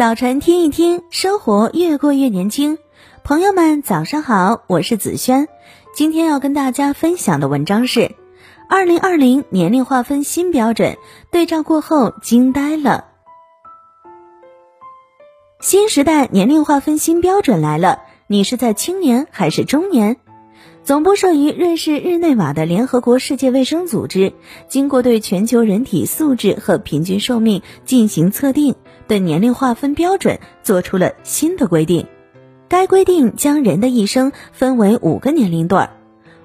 早晨听一听，生活越过越年轻。朋友们，早上好，我是子轩。今天要跟大家分享的文章是《二零二零年龄划分新标准》，对照过后惊呆了。新时代年龄划分新标准来了，你是在青年还是中年？总部设于瑞士日内瓦的联合国世界卫生组织，经过对全球人体素质和平均寿命进行测定，对年龄划分标准做出了新的规定。该规定将人的一生分为五个年龄段：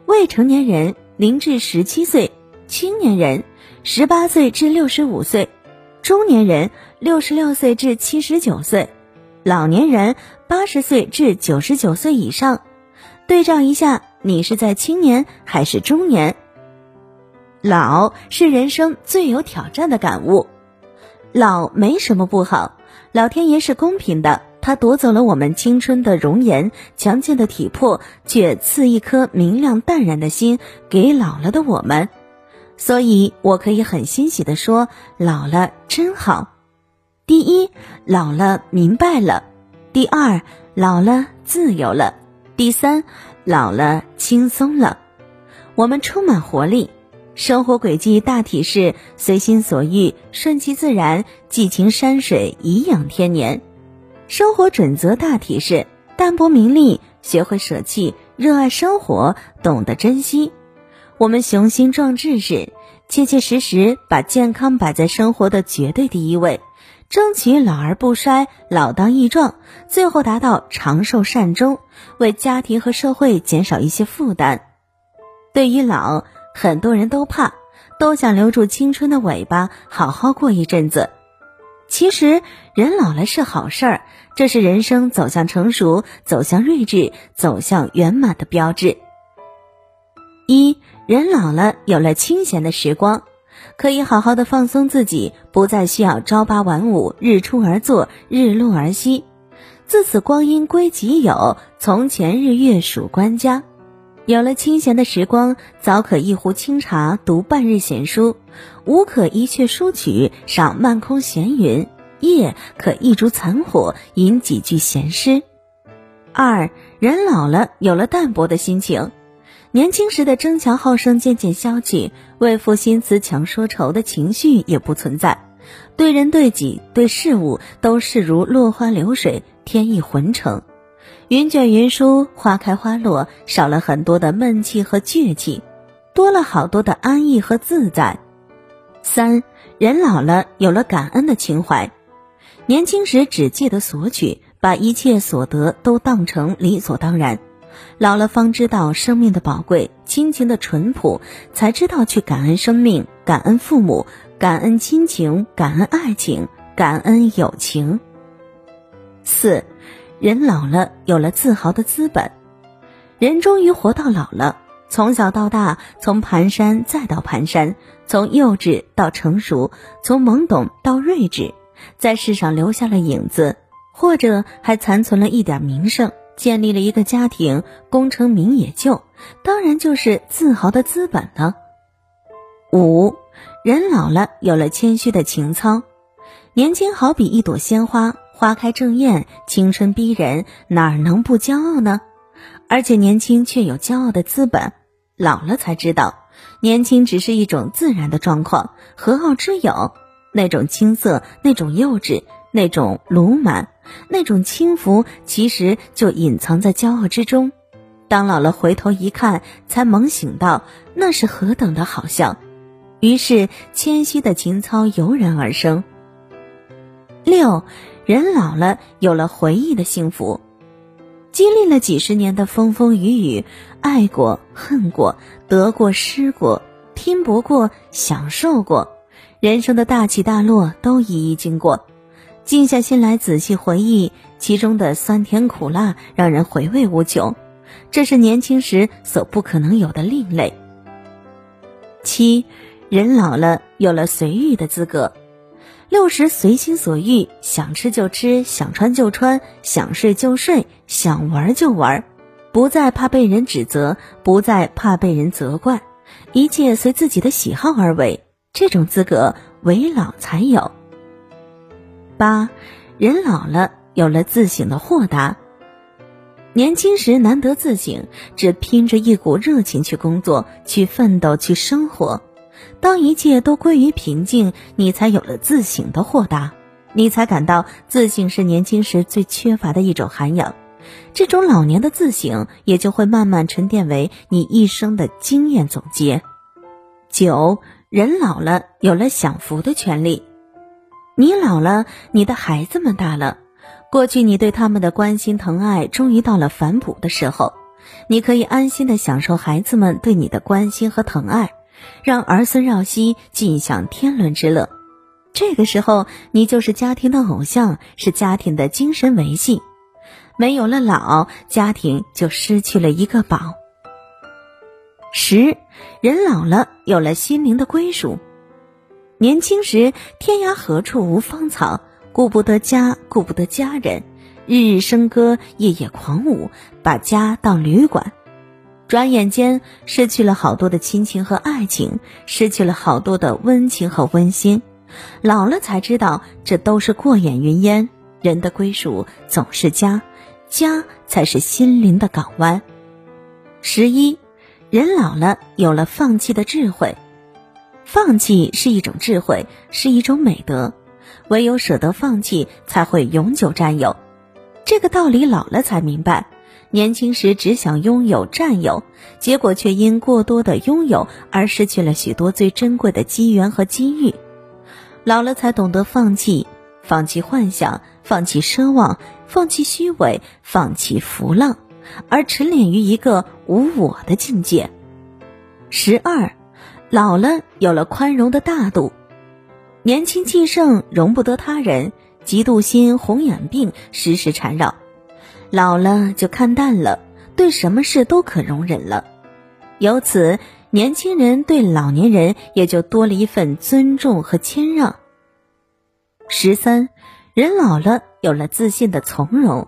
未成年人零至十七岁，青年人十八岁至六十五岁，中年人六十六岁至七十九岁，老年人八十岁至九十九岁以上。对照一下。你是在青年还是中年？老是人生最有挑战的感悟。老没什么不好，老天爷是公平的，他夺走了我们青春的容颜、强健的体魄，却赐一颗明亮淡然的心给老了的我们。所以我可以很欣喜的说，老了真好。第一，老了明白了；第二，老了自由了；第三。老了，轻松了，我们充满活力。生活轨迹大体是随心所欲、顺其自然、寄情山水、颐养天年。生活准则大体是淡泊名利，学会舍弃，热爱生活，懂得珍惜。我们雄心壮志是切切实实把健康摆在生活的绝对第一位。争取老而不衰，老当益壮，最后达到长寿善终，为家庭和社会减少一些负担。对于老，很多人都怕，都想留住青春的尾巴，好好过一阵子。其实，人老了是好事儿，这是人生走向成熟、走向睿智、走向圆满的标志。一人老了，有了清闲的时光。可以好好的放松自己，不再需要朝八晚五、日出而作、日落而息。自此光阴归己有，从前日月属官家。有了清闲的时光，早可一壶清茶读半日闲书，午可一阙书曲赏漫空闲云，夜可一烛残火吟几句闲诗。二人老了，有了淡泊的心情。年轻时的争强好胜渐渐消去，为赋新词强说愁的情绪也不存在，对人对己对事物都视如落花流水，天意浑成，云卷云舒，花开花落，少了很多的闷气和倔气，多了好多的安逸和自在。三人老了，有了感恩的情怀，年轻时只记得索取，把一切所得都当成理所当然。老了方知道生命的宝贵，亲情的淳朴，才知道去感恩生命，感恩父母，感恩亲情，感恩爱情，感恩友情。四，人老了有了自豪的资本，人终于活到老了。从小到大，从蹒跚再到蹒跚，从幼稚到成熟，从懵懂到睿智，在世上留下了影子，或者还残存了一点名声。建立了一个家庭，功成名也就，当然就是自豪的资本了。五，人老了有了谦虚的情操，年轻好比一朵鲜花，花开正艳，青春逼人，哪能不骄傲呢？而且年轻却有骄傲的资本，老了才知道，年轻只是一种自然的状况，何傲之有？那种青涩，那种幼稚。那种鲁莽，那种轻浮，其实就隐藏在骄傲之中。当老了回头一看，才猛醒到那是何等的好笑。于是谦虚的情操油然而生。六，人老了有了回忆的幸福，经历了几十年的风风雨雨，爱过恨过，得过失过，拼搏过享受过，人生的大起大落都一一经过。静下心来仔细回忆其中的酸甜苦辣，让人回味无穷。这是年轻时所不可能有的另类。七，人老了有了随遇的资格，六十随心所欲，想吃就吃，想穿就穿，想睡就睡，想玩就玩，不再怕被人指责，不再怕被人责怪，一切随自己的喜好而为。这种资格唯老才有。八，人老了有了自省的豁达。年轻时难得自省，只拼着一股热情去工作、去奋斗、去生活。当一切都归于平静，你才有了自省的豁达，你才感到自省是年轻时最缺乏的一种涵养。这种老年的自省，也就会慢慢沉淀为你一生的经验总结。九，人老了有了享福的权利。你老了，你的孩子们大了，过去你对他们的关心疼爱，终于到了反哺的时候，你可以安心的享受孩子们对你的关心和疼爱，让儿孙绕膝，尽享天伦之乐。这个时候，你就是家庭的偶像，是家庭的精神维系。没有了老，家庭就失去了一个宝。十，人老了有了心灵的归属。年轻时，天涯何处无芳草，顾不得家，顾不得家人，日日笙歌，夜夜狂舞，把家当旅馆。转眼间，失去了好多的亲情和爱情，失去了好多的温情和温馨。老了才知道，这都是过眼云烟。人的归属总是家。家才是心灵的港湾。十一，人老了有了放弃的智慧，放弃是一种智慧，是一种美德。唯有舍得放弃，才会永久占有。这个道理老了才明白。年轻时只想拥有、占有，结果却因过多的拥有而失去了许多最珍贵的机缘和机遇。老了才懂得放弃。放弃幻想，放弃奢望，放弃虚伪，放弃浮浪，而沉湎于一个无我的境界。十二，老了有了宽容的大度，年轻气盛，容不得他人，嫉妒心、红眼病时时缠绕。老了就看淡了，对什么事都可容忍了。由此，年轻人对老年人也就多了一份尊重和谦让。十三，人老了有了自信的从容，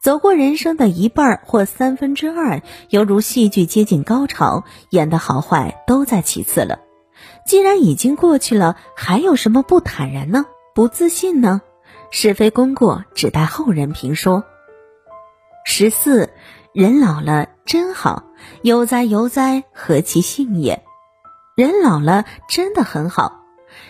走过人生的一半或三分之二，犹如戏剧接近高潮，演的好坏都在其次了。既然已经过去了，还有什么不坦然呢？不自信呢？是非功过只待后人评说。十四，人老了真好，悠哉悠哉，何其幸也！人老了真的很好。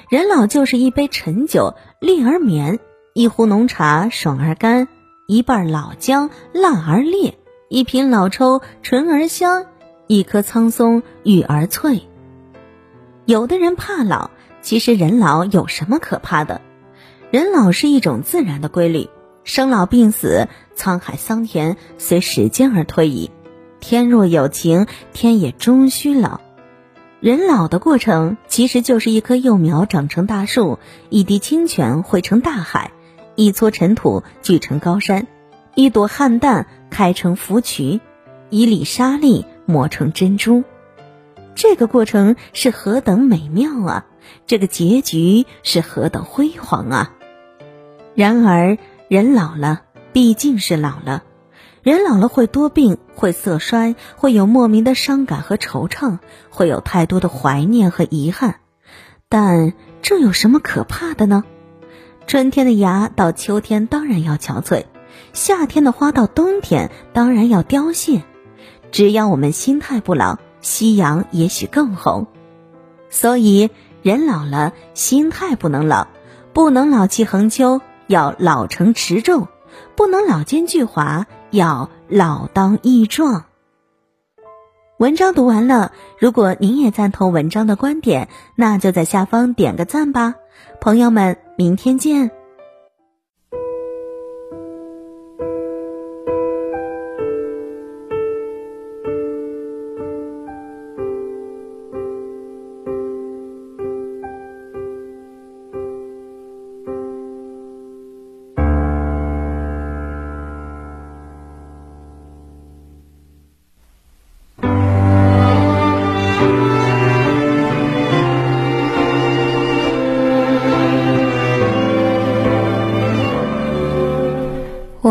人老就是一杯陈酒，烈而绵；一壶浓茶，爽而干；一半老姜，辣而烈；一瓶老抽，醇而香；一颗苍松，郁而翠。有的人怕老，其实人老有什么可怕的？人老是一种自然的规律，生老病死，沧海桑田，随时间而推移。天若有情，天也终须老。人老的过程，其实就是一棵幼苗长成大树，一滴清泉汇成大海，一撮尘土聚成高山，一朵菡萏开成芙蕖，一粒沙粒磨成珍珠。这个过程是何等美妙啊！这个结局是何等辉煌啊！然而，人老了，毕竟是老了。人老了会多病，会色衰，会有莫名的伤感和惆怅，会有太多的怀念和遗憾。但这有什么可怕的呢？春天的芽到秋天当然要憔悴，夏天的花到冬天当然要凋谢。只要我们心态不老，夕阳也许更红。所以，人老了，心态不能老，不能老气横秋，要老成持重，不能老奸巨猾。要老当益壮。文章读完了，如果您也赞同文章的观点，那就在下方点个赞吧，朋友们，明天见。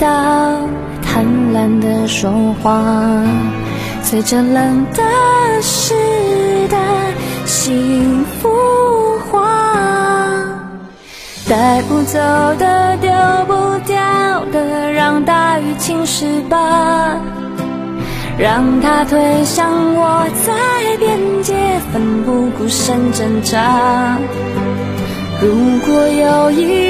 到，贪婪的说话，随着冷的湿的幸福化，带不走的丢不掉的，让大雨侵蚀吧，让它推向我在边界，奋不顾身挣扎。如果有一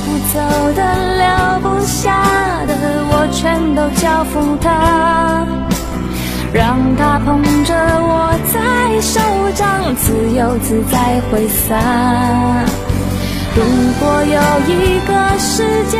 走的留不下的，我全都交付他，让他捧着我在手掌，自由自在挥洒。如果有一个世界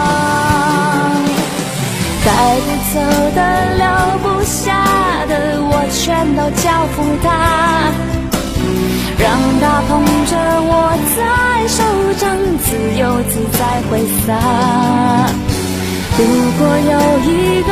带不走的，留不下的，我全都交付他，让他捧着我在手掌，自由自在挥洒。如果有一个。